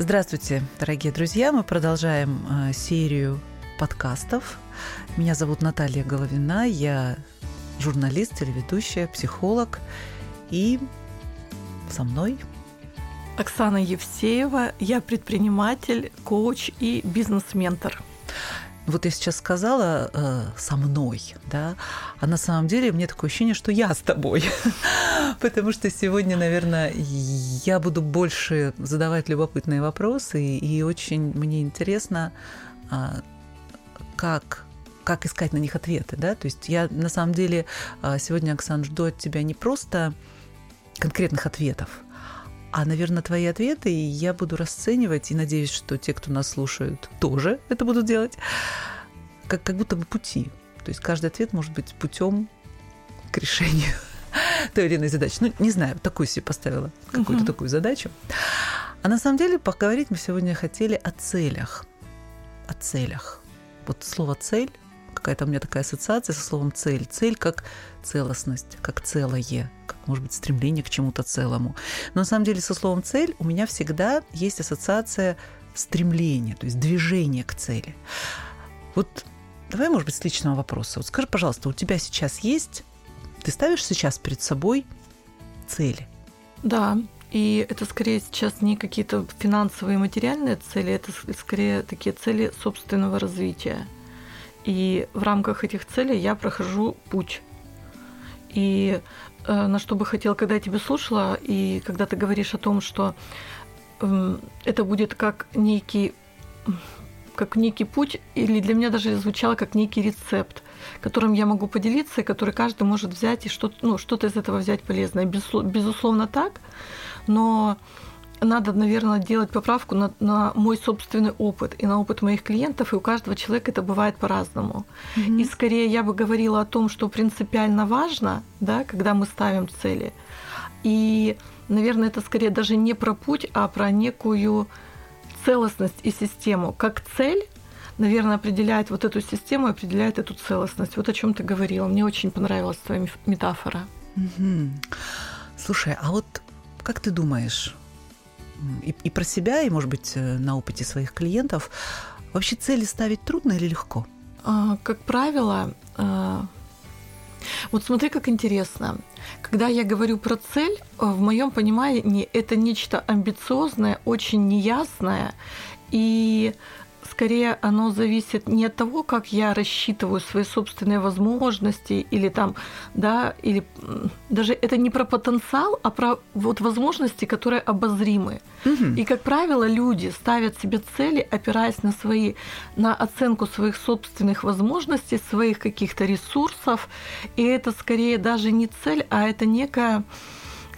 Здравствуйте, дорогие друзья. Мы продолжаем э, серию подкастов. Меня зовут Наталья Головина. Я журналист, телеведущая, психолог. И со мной Оксана Евсеева. Я предприниматель, коуч и бизнес-ментор. Вот я сейчас сказала э, со мной, да, а на самом деле мне такое ощущение, что я с тобой. Потому что сегодня, наверное, я буду больше задавать любопытные вопросы, и очень мне интересно, э, как как искать на них ответы, да, то есть я на самом деле а, сегодня, Оксана, жду от тебя не просто конкретных ответов, а, наверное, твои ответы я буду расценивать, и надеюсь, что те, кто нас слушают, тоже это будут делать, как, как будто бы пути. То есть каждый ответ может быть путем к решению той или иной задачи. Ну, не знаю, такую себе поставила, какую-то такую задачу. А на самом деле поговорить мы сегодня хотели о целях. О целях. Вот слово «цель» какая-то у меня такая ассоциация со словом цель. Цель как целостность, как целое, как, может быть, стремление к чему-то целому. Но на самом деле со словом цель у меня всегда есть ассоциация стремления, то есть движение к цели. Вот давай, может быть, с личного вопроса. Вот скажи, пожалуйста, у тебя сейчас есть, ты ставишь сейчас перед собой цели? Да, и это скорее сейчас не какие-то финансовые материальные цели, это скорее такие цели собственного развития. И в рамках этих целей я прохожу путь. И э, на что бы хотел, когда я тебя слушала, и когда ты говоришь о том, что э, это будет как некий как некий путь, или для меня даже звучало как некий рецепт, которым я могу поделиться, и который каждый может взять и что-то ну, что из этого взять полезное. Безусловно так, но надо, наверное, делать поправку на, на мой собственный опыт и на опыт моих клиентов, и у каждого человека это бывает по-разному. Mm-hmm. И скорее я бы говорила о том, что принципиально важно, да, когда мы ставим цели. И, наверное, это скорее даже не про путь, а про некую целостность и систему. Как цель, наверное, определяет вот эту систему, определяет эту целостность. Вот о чем ты говорила. Мне очень понравилась твоя метафора. Слушай, а вот как ты думаешь, и, и про себя, и, может быть, э, на опыте своих клиентов. Вообще цели ставить трудно или легко? А, как правило, а, вот смотри, как интересно. Когда я говорю про цель, э, в моем понимании это нечто амбициозное, очень неясное и скорее оно зависит не от того, как я рассчитываю свои собственные возможности или там, да, или даже это не про потенциал, а про вот возможности, которые обозримы. Угу. И, как правило, люди ставят себе цели, опираясь на свои, на оценку своих собственных возможностей, своих каких-то ресурсов, и это скорее даже не цель, а это некая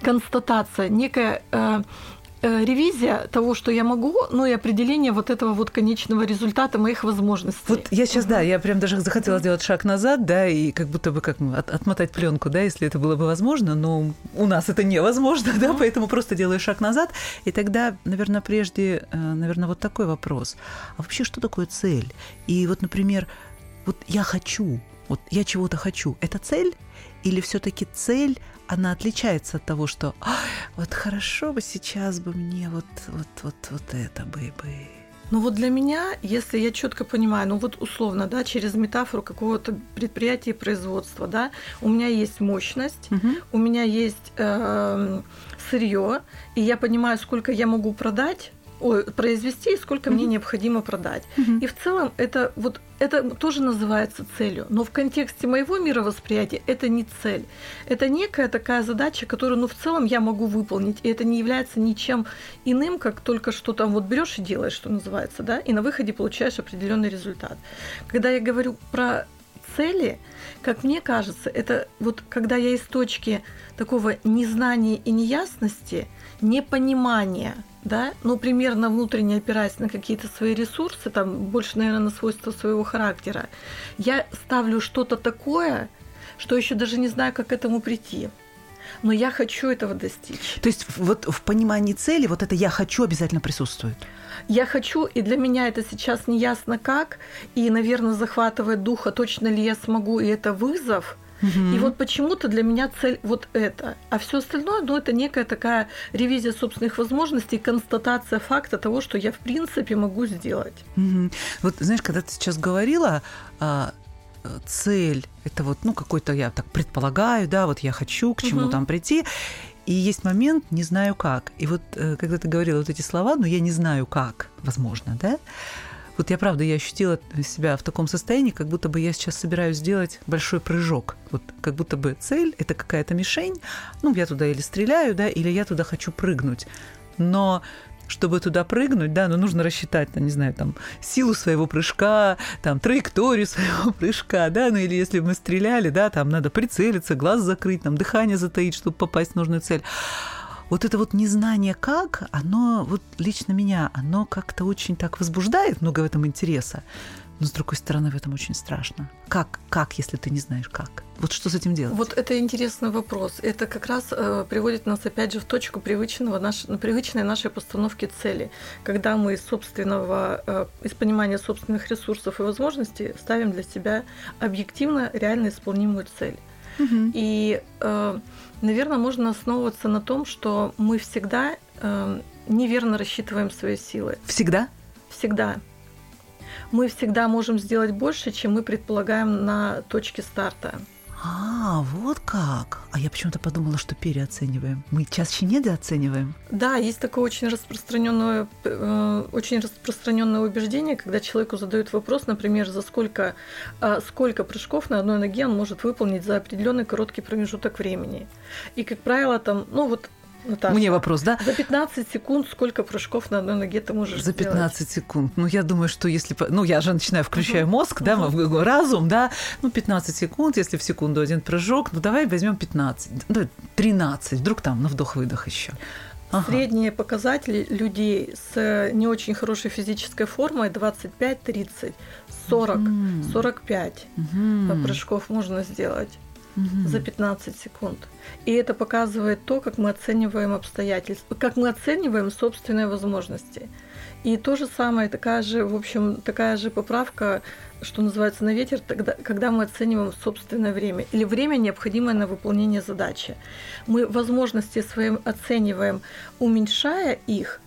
констатация, некая э, ревизия того, что я могу, ну и определение вот этого вот конечного результата моих возможностей. Вот я сейчас, угу. да, я прям даже захотела сделать шаг назад, да, и как будто бы как от, отмотать пленку, да, если это было бы возможно, но у нас это невозможно, да, поэтому просто делаю шаг назад, и тогда, наверное, прежде, э, наверное, вот такой вопрос. А вообще, что такое цель? И вот, например, вот я хочу, вот я чего-то хочу, это цель? Или все-таки цель она отличается от того, что вот хорошо бы сейчас бы мне вот, вот, вот, вот это бы бы. Ну вот для меня, если я четко понимаю, ну вот условно, да, через метафору какого-то предприятия и производства, да, у меня есть мощность, угу. у меня есть э, сырье, и я понимаю, сколько я могу продать ой, произвести и сколько mm-hmm. мне необходимо продать. Mm-hmm. И в целом это вот это тоже называется целью, но в контексте моего мировосприятия это не цель. Это некая такая задача, которую, ну, в целом я могу выполнить, и это не является ничем иным, как только что там вот берешь и делаешь, что называется, да, и на выходе получаешь определенный результат. Когда я говорю про цели, как мне кажется, это вот когда я из точки такого незнания и неясности, непонимания – да, ну, примерно внутренне опираясь на какие-то свои ресурсы, там, больше, наверное, на свойства своего характера, я ставлю что-то такое, что еще даже не знаю, как к этому прийти. Но я хочу этого достичь. То есть вот в понимании цели вот это «я хочу» обязательно присутствует? Я хочу, и для меня это сейчас не ясно как, и, наверное, захватывает духа, точно ли я смогу, и это вызов – И вот почему-то для меня цель вот это. А все остальное, ну, это некая такая ревизия собственных возможностей, констатация факта того, что я в принципе могу сделать. Вот знаешь, когда ты сейчас говорила, а, цель это вот, ну, какой-то, я так предполагаю, да, вот я хочу к чему угу. там прийти. И есть момент, не знаю как. И вот э, когда ты говорила вот эти слова, но я не знаю как, возможно, да, вот я правда, я ощутила себя в таком состоянии, как будто бы я сейчас собираюсь сделать большой прыжок. Вот как будто бы цель – это какая-то мишень, ну, я туда или стреляю, да, или я туда хочу прыгнуть. Но чтобы туда прыгнуть, да, ну, нужно рассчитать, там, не знаю, там, силу своего прыжка, там, траекторию своего прыжка, да, ну, или если мы стреляли, да, там, надо прицелиться, глаз закрыть, там, дыхание затаить, чтобы попасть в нужную цель вот это вот незнание как, оно вот лично меня, оно как-то очень так возбуждает, много в этом интереса. Но, с другой стороны, в этом очень страшно. Как, как, если ты не знаешь как? Вот что с этим делать? Вот это интересный вопрос. Это как раз э, приводит нас опять же в точку привычного, наш, привычной нашей постановки цели, когда мы из собственного, э, из понимания собственных ресурсов и возможностей ставим для себя объективно реально исполнимую цель. Угу. И э, Наверное, можно основываться на том, что мы всегда э, неверно рассчитываем свои силы. Всегда? Всегда. Мы всегда можем сделать больше, чем мы предполагаем на точке старта. А, вот как. А я почему-то подумала, что переоцениваем. Мы чаще недооцениваем. Да, есть такое очень распространенное, э, очень распространенное убеждение, когда человеку задают вопрос, например, за сколько, э, сколько прыжков на одной ноге он может выполнить за определенный короткий промежуток времени. И, как правило, там, ну вот Наташа, Мне вопрос, да? За 15 секунд сколько прыжков на одной ноге ты можешь За 15 сделать? секунд. Ну, я думаю, что если... Ну, я же начинаю, включаю uh-huh. мозг, да, uh-huh. разум, да. Ну, 15 секунд, если в секунду один прыжок, ну, давай возьмем 15, ну, 13, вдруг там на вдох-выдох еще. Ага. Средние показатели людей с не очень хорошей физической формой 25-30, 40, mm. 45 mm. прыжков можно сделать за 15 секунд. И это показывает то, как мы оцениваем обстоятельства, как мы оцениваем собственные возможности. И то же самое, такая же, в общем, такая же поправка, что называется, на ветер, тогда, когда мы оцениваем собственное время или время, необходимое на выполнение задачи. Мы возможности своим оцениваем, уменьшая их,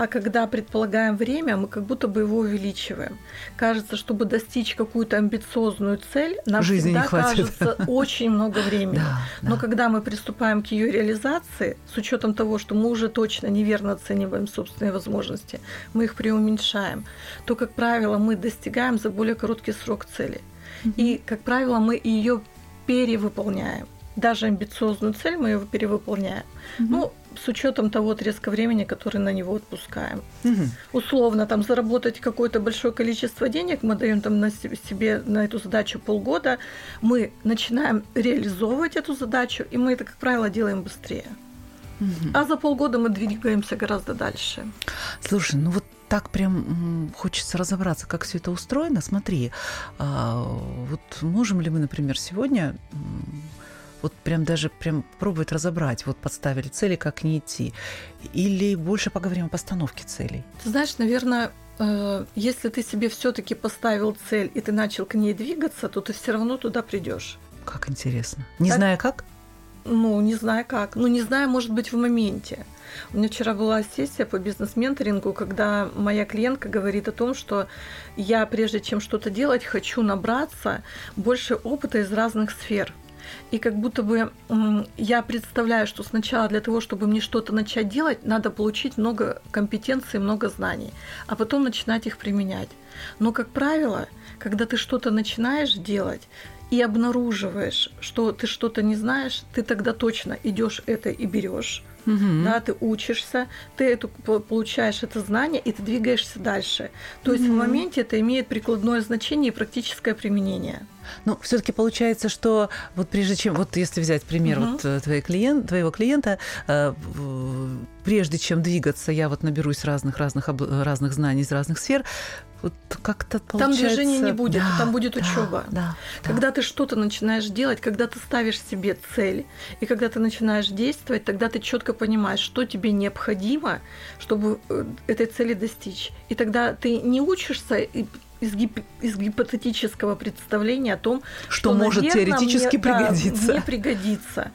а когда предполагаем время, мы как будто бы его увеличиваем. Кажется, чтобы достичь какую-то амбициозную цель, нам Жизни всегда кажется очень много времени. Да, Но да. когда мы приступаем к ее реализации, с учетом того, что мы уже точно неверно оцениваем собственные возможности, мы их преуменьшаем, то, как правило, мы достигаем за более короткий срок цели. Mm-hmm. И, как правило, мы ее перевыполняем даже амбициозную цель мы ее перевыполняем. Угу. Ну, с учетом того отрезка времени, который на него отпускаем. Угу. Условно, там заработать какое-то большое количество денег, мы даем там на себе на эту задачу полгода, мы начинаем реализовывать эту задачу, и мы это, как правило, делаем быстрее. Угу. А за полгода мы двигаемся гораздо дальше. Слушай, ну вот так прям хочется разобраться, как все это устроено. Смотри, а, вот можем ли мы, например, сегодня вот прям даже прям пробовать разобрать, вот подставили цели, как не идти, или больше поговорим о постановке целей? Ты знаешь, наверное, э, если ты себе все-таки поставил цель и ты начал к ней двигаться, то ты все равно туда придешь. Как интересно. Не так, зная как? Ну, не знаю как. Ну, не знаю, может быть, в моменте. У меня вчера была сессия по бизнес-менторингу, когда моя клиентка говорит о том, что я, прежде чем что-то делать, хочу набраться больше опыта из разных сфер. И как будто бы я представляю, что сначала для того, чтобы мне что-то начать делать, надо получить много компетенций, много знаний, а потом начинать их применять. Но, как правило, когда ты что-то начинаешь делать, и обнаруживаешь, что ты что-то не знаешь, ты тогда точно идешь это и берешь. Угу. Да, ты учишься, ты эту, получаешь это знание, и ты двигаешься дальше. То есть угу. в моменте это имеет прикладное значение и практическое применение. Ну, все-таки получается, что вот прежде чем, вот если взять пример угу. вот э, твоей клиент, твоего клиента, э, прежде чем двигаться, я вот наберусь разных разных разных знаний из разных сфер, вот как-то получается... Там движения не будет, да, там будет учеба. Да, да, когда да. ты что-то начинаешь делать, когда ты ставишь себе цель, и когда ты начинаешь действовать, тогда ты четко понимаешь, что тебе необходимо, чтобы э, этой цели достичь. И тогда ты не учишься и из, гип, из гипотетического представления о том, что, что может наверное, теоретически мне, пригодиться. Да, мне пригодится.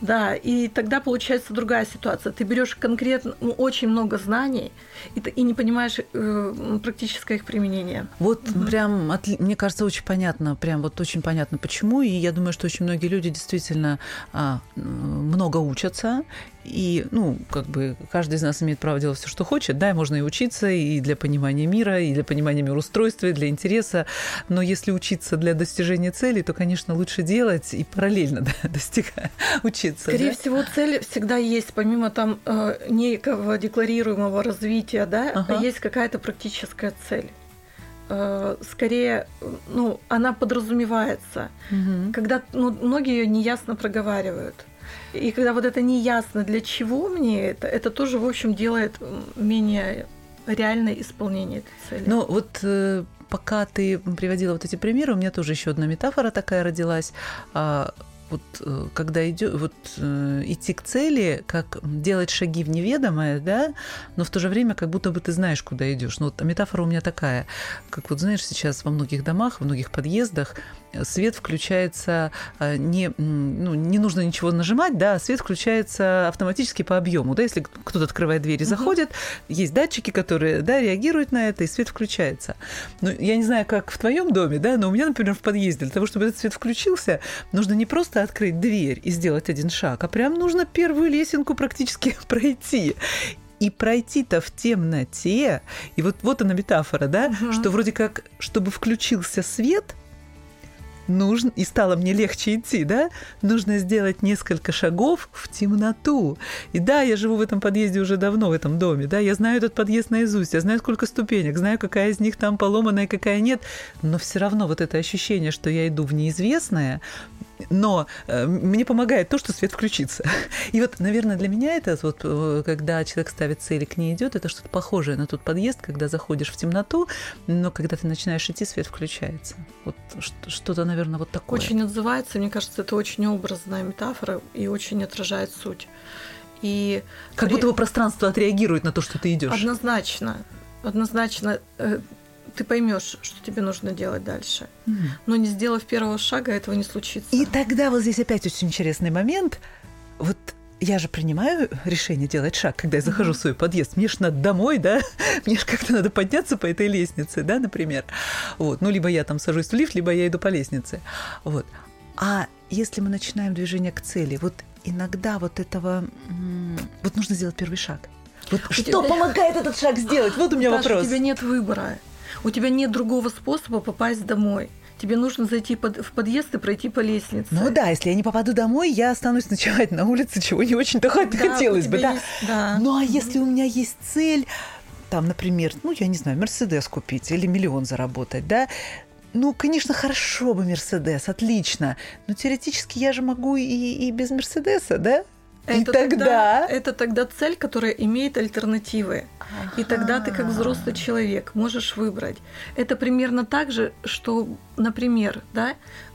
Да, и тогда получается другая ситуация. Ты берешь конкретно ну, очень много знаний и, и не понимаешь э, практическое их применение. Вот угу. прям, от, мне кажется, очень понятно, прям вот очень понятно, почему. И я думаю, что очень многие люди действительно а, много учатся, и, ну, как бы каждый из нас имеет право делать все, что хочет. Да, можно и учиться и для понимания мира, и для понимания мироустройства, и для интереса. Но если учиться для достижения цели, то, конечно, лучше делать и параллельно да, достигать, учиться. Скорее да? всего, цель всегда есть, помимо там э, некого декларируемого развития, да, ага. есть какая-то практическая цель э, скорее, ну, она подразумевается, угу. когда ну, многие ее неясно проговаривают. И когда вот это не ясно, для чего мне это, это тоже, в общем, делает менее реальное исполнение этой цели. Ну, вот э, пока ты приводила вот эти примеры, у меня тоже еще одна метафора такая родилась. А, вот э, когда идет, вот э, идти к цели, как делать шаги в неведомое, да, но в то же время как будто бы ты знаешь, куда идешь. Ну вот метафора у меня такая, как вот знаешь сейчас во многих домах, во многих подъездах свет включается а, не, ну, не нужно ничего нажимать, да, свет включается автоматически по объему, да, если кто-то открывает дверь и заходит, угу. есть датчики, которые, да, реагируют на это, и свет включается. Ну, я не знаю, как в твоем доме, да, но у меня, например, в подъезде, для того, чтобы этот свет включился, нужно не просто открыть дверь и сделать один шаг, а прям нужно первую лесенку практически пройти. И пройти-то в темноте, и вот, вот она метафора, да, угу. что вроде как, чтобы включился свет – нужно, и стало мне легче идти, да, нужно сделать несколько шагов в темноту. И да, я живу в этом подъезде уже давно, в этом доме, да, я знаю этот подъезд наизусть, я знаю, сколько ступенек, знаю, какая из них там поломанная, какая нет, но все равно вот это ощущение, что я иду в неизвестное, но э, мне помогает то, что свет включится. И вот, наверное, для меня это вот, э, когда человек ставит цель и к ней идет, это что-то похожее на тот подъезд, когда заходишь в темноту, но когда ты начинаешь идти, свет включается. Вот что-то, наверное, вот такое. Очень отзывается, мне кажется, это очень образная метафора и очень отражает суть. И как будто бы пространство отреагирует на то, что ты идешь. Однозначно, однозначно э, ты поймешь, что тебе нужно делать дальше. Mm. Но не сделав первого шага, этого не случится. И тогда вот здесь опять очень интересный момент. Вот я же принимаю решение делать шаг, когда я захожу mm-hmm. в свой подъезд. Мне же надо домой, да? Мне же как-то надо подняться по этой лестнице, да, например. Вот. Ну, либо я там сажусь в лифт, либо я иду по лестнице. Вот. А если мы начинаем движение к цели, вот иногда вот этого... Вот нужно сделать первый шаг. Вот что тебя... помогает этот шаг сделать? Вот у меня Даша, вопрос. У тебя нет выбора. У тебя нет другого способа попасть домой. Тебе нужно зайти под, в подъезд и пройти по лестнице. Ну да, если я не попаду домой, я останусь ночевать на улице, чего не очень-то да, хотелось бы. Да. Есть, да. Ну а если у меня есть цель, там, например, ну я не знаю, Мерседес купить или миллион заработать, да, ну, конечно, хорошо бы Мерседес, отлично. Но теоретически я же могу и, и без Мерседеса, да? Это и тогда... тогда... Это тогда цель, которая имеет альтернативы. Ага. И тогда ты, как взрослый человек, можешь выбрать. Это примерно так же, что, например, да,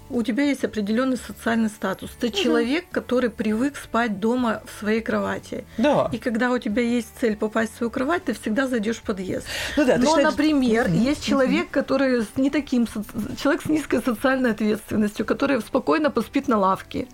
у тебя есть определенный социальный статус. Ты угу. человек, который привык спать дома в своей кровати. Да. И когда у тебя есть цель попасть в свою кровать, ты всегда зайдешь в подъезд. Ну, да, Но, считаешь... например, угу. есть человек, который с не таким человек с низкой социальной ответственностью, который спокойно поспит на лавке.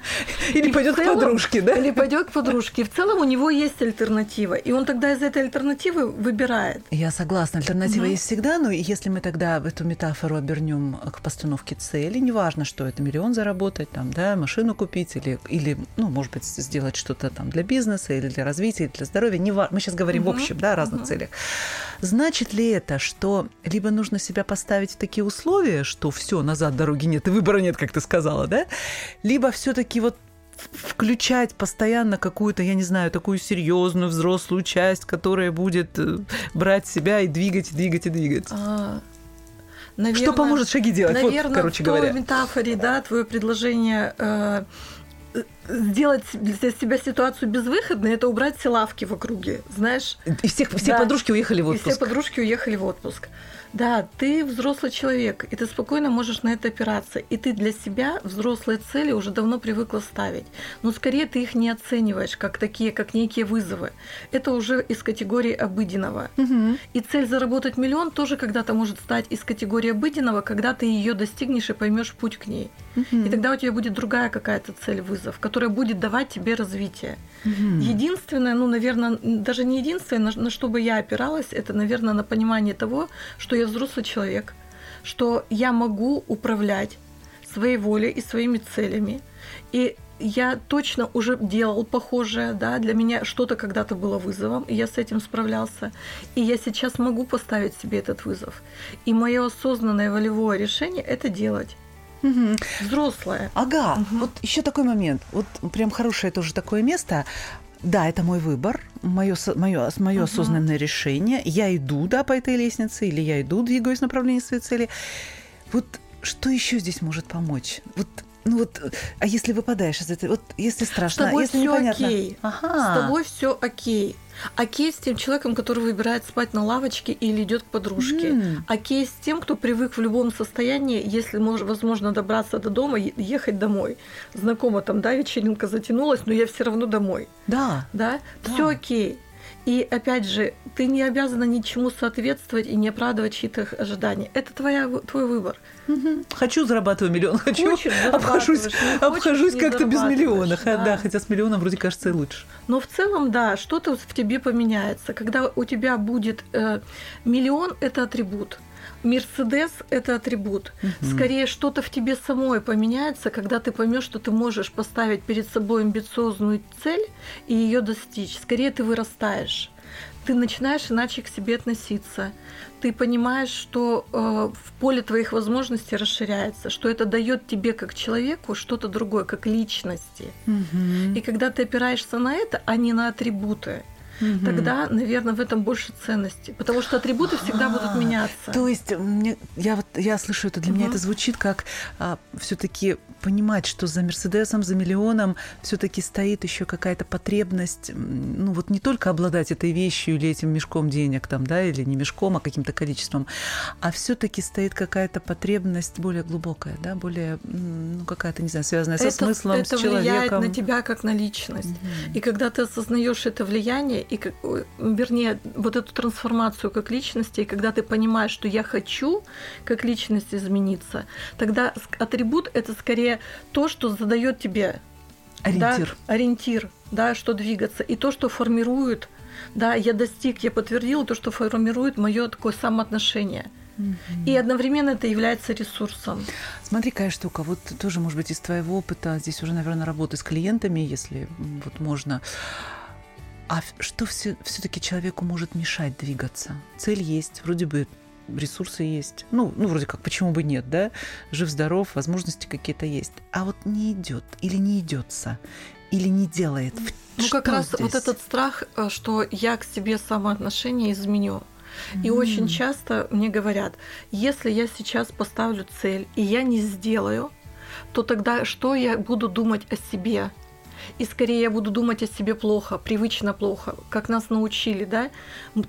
Или пойдет к подружке, да? Или пойдет к подружке. В целом у него есть альтернатива, и он тогда из этой альтернативы выбирает. Я согласна, альтернатива угу. есть всегда, но если мы тогда эту метафору обернем к постановке цели, неважно, что это миллион заработать, там, да, машину купить или, или, ну, может быть, сделать что-то там для бизнеса или для развития, или для здоровья. Не ва... Мы сейчас говорим угу, в общем, да, о разных угу. целях. Значит ли это, что либо нужно себя поставить в такие условия, что все, назад дороги нет и выбора нет, как ты сказала, да, либо все-таки вот включать постоянно какую-то, я не знаю, такую серьезную взрослую часть, которая будет э, брать себя и двигать, и двигать, и двигать. А, Наверное, что поможет шаги делать? Наверное, вот, короче в говоря. метафоре, да, твое предложение э, сделать для себя ситуацию безвыходной, это убрать все лавки в округе, знаешь. И всех, все да. подружки уехали в отпуск. И все подружки уехали в отпуск. Да, ты взрослый человек, и ты спокойно можешь на это опираться. И ты для себя взрослые цели уже давно привыкла ставить. Но скорее ты их не оцениваешь как такие, как некие вызовы. Это уже из категории обыденного. Угу. И цель заработать миллион тоже когда-то может стать из категории обыденного, когда ты ее достигнешь и поймешь путь к ней. Угу. И тогда у тебя будет другая какая-то цель вызов, которая будет давать тебе развитие. Угу. Единственное, ну, наверное, даже не единственное, на, на что бы я опиралась, это, наверное, на понимание того, что я взрослый человек, что я могу управлять своей волей и своими целями. И я точно уже делал похожее, да, для меня что-то когда-то было вызовом, и я с этим справлялся. И я сейчас могу поставить себе этот вызов. И мое осознанное волевое решение это делать. Угу. Взрослая. Ага, угу. вот еще такой момент. Вот прям хорошее тоже такое место. Да, это мой выбор, мое, мое, мое uh-huh. осознанное решение. Я иду, да, по этой лестнице, или я иду, двигаюсь в направлении своей цели. Вот что еще здесь может помочь? Вот ну вот, а если выпадаешь из этой, вот если страшно, с тобой если все непонятно. окей. Ага. С тобой все окей. Окей с тем человеком, который выбирает спать на лавочке или идет к подружке. Mm. Окей с тем, кто привык в любом состоянии, если может, возможно добраться до дома, ехать домой. Знакомо там, да, вечеринка затянулась, но я все равно домой. Да. Да. да. Все окей. И опять же, ты не обязана ничему соответствовать и не оправдывать чьи-то ожидания. Это твоя, твой выбор. Угу. Хочу зарабатывать миллион, хочу хочешь, обхожусь, обхожусь как-то без миллиона. Да. да, хотя с миллионом вроде кажется и лучше. Но в целом, да, что-то в тебе поменяется. Когда у тебя будет э, миллион, это атрибут. Мерседес – это атрибут. Угу. Скорее, что-то в тебе самой поменяется, когда ты поймешь, что ты можешь поставить перед собой амбициозную цель и ее достичь. Скорее, ты вырастаешь. Ты начинаешь иначе к себе относиться. Ты понимаешь, что э, в поле твоих возможностей расширяется, что это дает тебе как человеку что-то другое, как личности. Угу. И когда ты опираешься на это, а не на атрибуты, угу. тогда, наверное, в этом больше ценности. Потому что атрибуты всегда а, будут меняться. То есть мне, я вот я слышу это, для угу. меня это звучит как а, все-таки понимать, что за Мерседесом, за миллионом все-таки стоит еще какая-то потребность, ну вот не только обладать этой вещью или этим мешком денег там, да, или не мешком, а каким-то количеством, а все-таки стоит какая-то потребность более глубокая, да, более, ну какая-то, не знаю, связанная со это, смыслом, это с человеком. влияет на тебя как на личность. Угу. И когда ты осознаешь это влияние, и, как, вернее, вот эту трансформацию как личности, и когда ты понимаешь, что я хочу как личность измениться, тогда атрибут это скорее то, что задает тебе ориентир, да, ориентир, да, что двигаться, и то, что формирует, да, я достиг, я подтвердил то, что формирует мое такое самоотношение. И одновременно это является ресурсом. Смотри, какая штука. Вот тоже, может быть, из твоего опыта, здесь уже, наверное, работы с клиентами, если вот можно. А что все, все-таки человеку может мешать двигаться? Цель есть, вроде бы ресурсы есть. Ну, ну, вроде как, почему бы нет, да? Жив-здоров, возможности какие-то есть. А вот не идет или не идется, или не делает. Ну, что как раз здесь? вот этот страх, э, что я к себе самоотношение изменю. И mm. очень часто мне говорят, если я сейчас поставлю цель и я не сделаю, то тогда что я буду думать о себе? И скорее я буду думать о себе плохо, привычно плохо, как нас научили, да?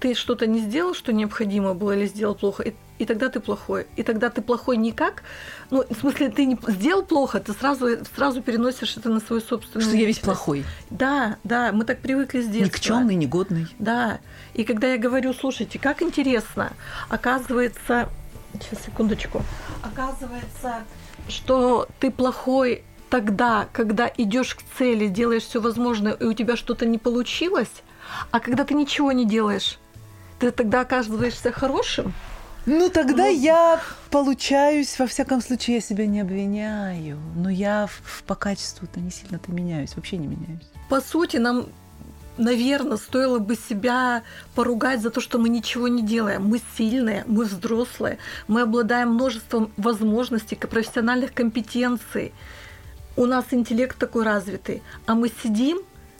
Ты что-то не сделал, что необходимо было, или сделал плохо, и, и тогда ты плохой. И тогда ты плохой никак, ну, в смысле, ты не сделал плохо, ты сразу, сразу переносишь это на свою собственную Что я весь плохой. Да, да, мы так привыкли с детства. Никчемный, негодный. Да. И когда я говорю, слушайте, как интересно, оказывается, сейчас, секундочку, оказывается, что ты плохой тогда, когда идешь к цели, делаешь все возможное, и у тебя что-то не получилось, а когда ты ничего не делаешь, ты тогда оказываешься хорошим. Ну, тогда ну, я получаюсь, во всяком случае, я себя не обвиняю. Но я по качеству-то не сильно-то меняюсь, вообще не меняюсь. По сути, нам наверное, стоило бы себя поругать за то, что мы ничего не делаем. Мы сильные, мы взрослые, мы обладаем множеством возможностей, профессиональных компетенций у нас интеллект такой развитый, а мы сидим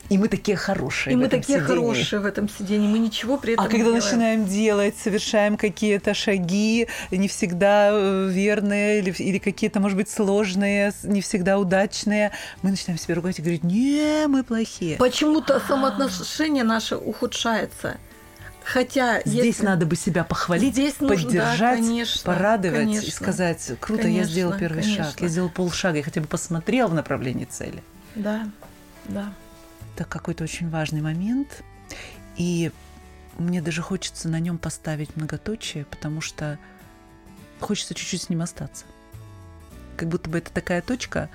И мы такие хорошие. И мы такие сидении. хорошие в этом сидении. Мы ничего при этом А не когда делаем. начинаем делать, совершаем какие-то шаги, не всегда э, верные или, или какие-то, может быть, сложные, не всегда удачные, мы начинаем себя ругать и говорить, не, мы плохие. Почему-то самоотношение наше ухудшается. Хотя Здесь если- надо бы себя похвалить, Здесь нужно, да, поддержать, конечно, порадовать и конечно. сказать, круто, я Конечно, сделал первый шаг, конечно. я сделал полшага, я хотя бы посмотрел в направлении цели. Да, да. Это какой-то очень важный момент, и мне даже хочется на нем поставить многоточие, потому что хочется чуть-чуть с ним остаться. Как будто бы это такая точка,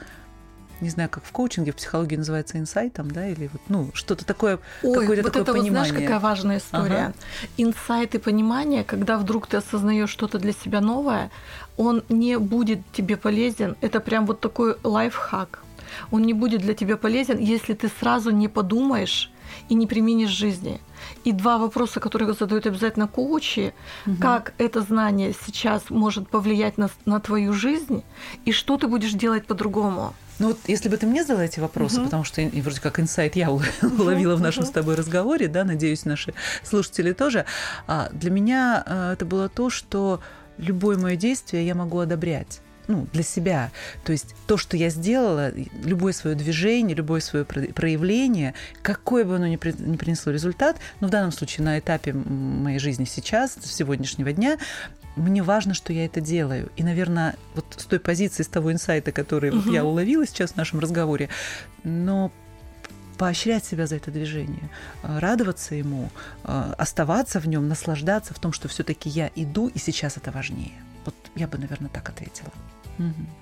не знаю, как в коучинге, в психологии называется инсайтом, да, или вот, ну, что-то такое, Ой, вот такое это вот понимание. знаешь, какая важная история. Ага. Инсайт и понимание, когда вдруг ты осознаешь что-то для себя новое, он не будет тебе полезен. Это прям вот такой лайфхак. Он не будет для тебя полезен, если ты сразу не подумаешь и не применишь жизни. И два вопроса, которые задают обязательно коучи, Мгм. как это знание сейчас может повлиять на, на твою жизнь, и что ты будешь делать по-другому. Ну вот если бы ты мне задала эти вопросы, Мгм. потому что и вроде как инсайт я уловила в нашем с тобой разговоре, да, надеюсь, наши слушатели тоже, а, для меня а, это было то, что любое мое действие я могу одобрять ну, для себя. То есть то, что я сделала, любое свое движение, любое свое про- проявление, какое бы оно ни, при- ни принесло результат, но в данном случае на этапе моей жизни сейчас, с сегодняшнего дня, мне важно, что я это делаю. И, наверное, вот с той позиции, с того инсайта, который вот Мгм. я уловила сейчас в нашем разговоре, но поощрять себя за это движение, э, радоваться ему, э, оставаться в нем, наслаждаться в том, что все-таки я иду, и сейчас это важнее. Вот я бы, наверное, так ответила.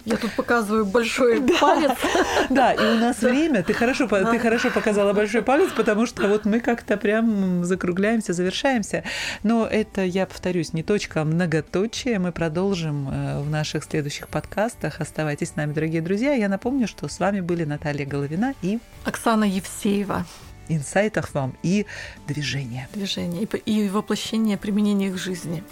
Я тут показываю большой палец. Да, и у нас время. Ты хорошо, Да. ты хорошо показала большой палец, потому что вот мы как-то прям закругляемся, завершаемся. Но это, я повторюсь, не точка, а многоточие. Мы продолжим э, в наших следующих подкастах. Оставайтесь с нами, дорогие друзья. Я напомню, что с вами были Наталья Головина и Оксана Евсеева. инсайтах вам и движения. Движение и по- и воплощение применения их в жизни.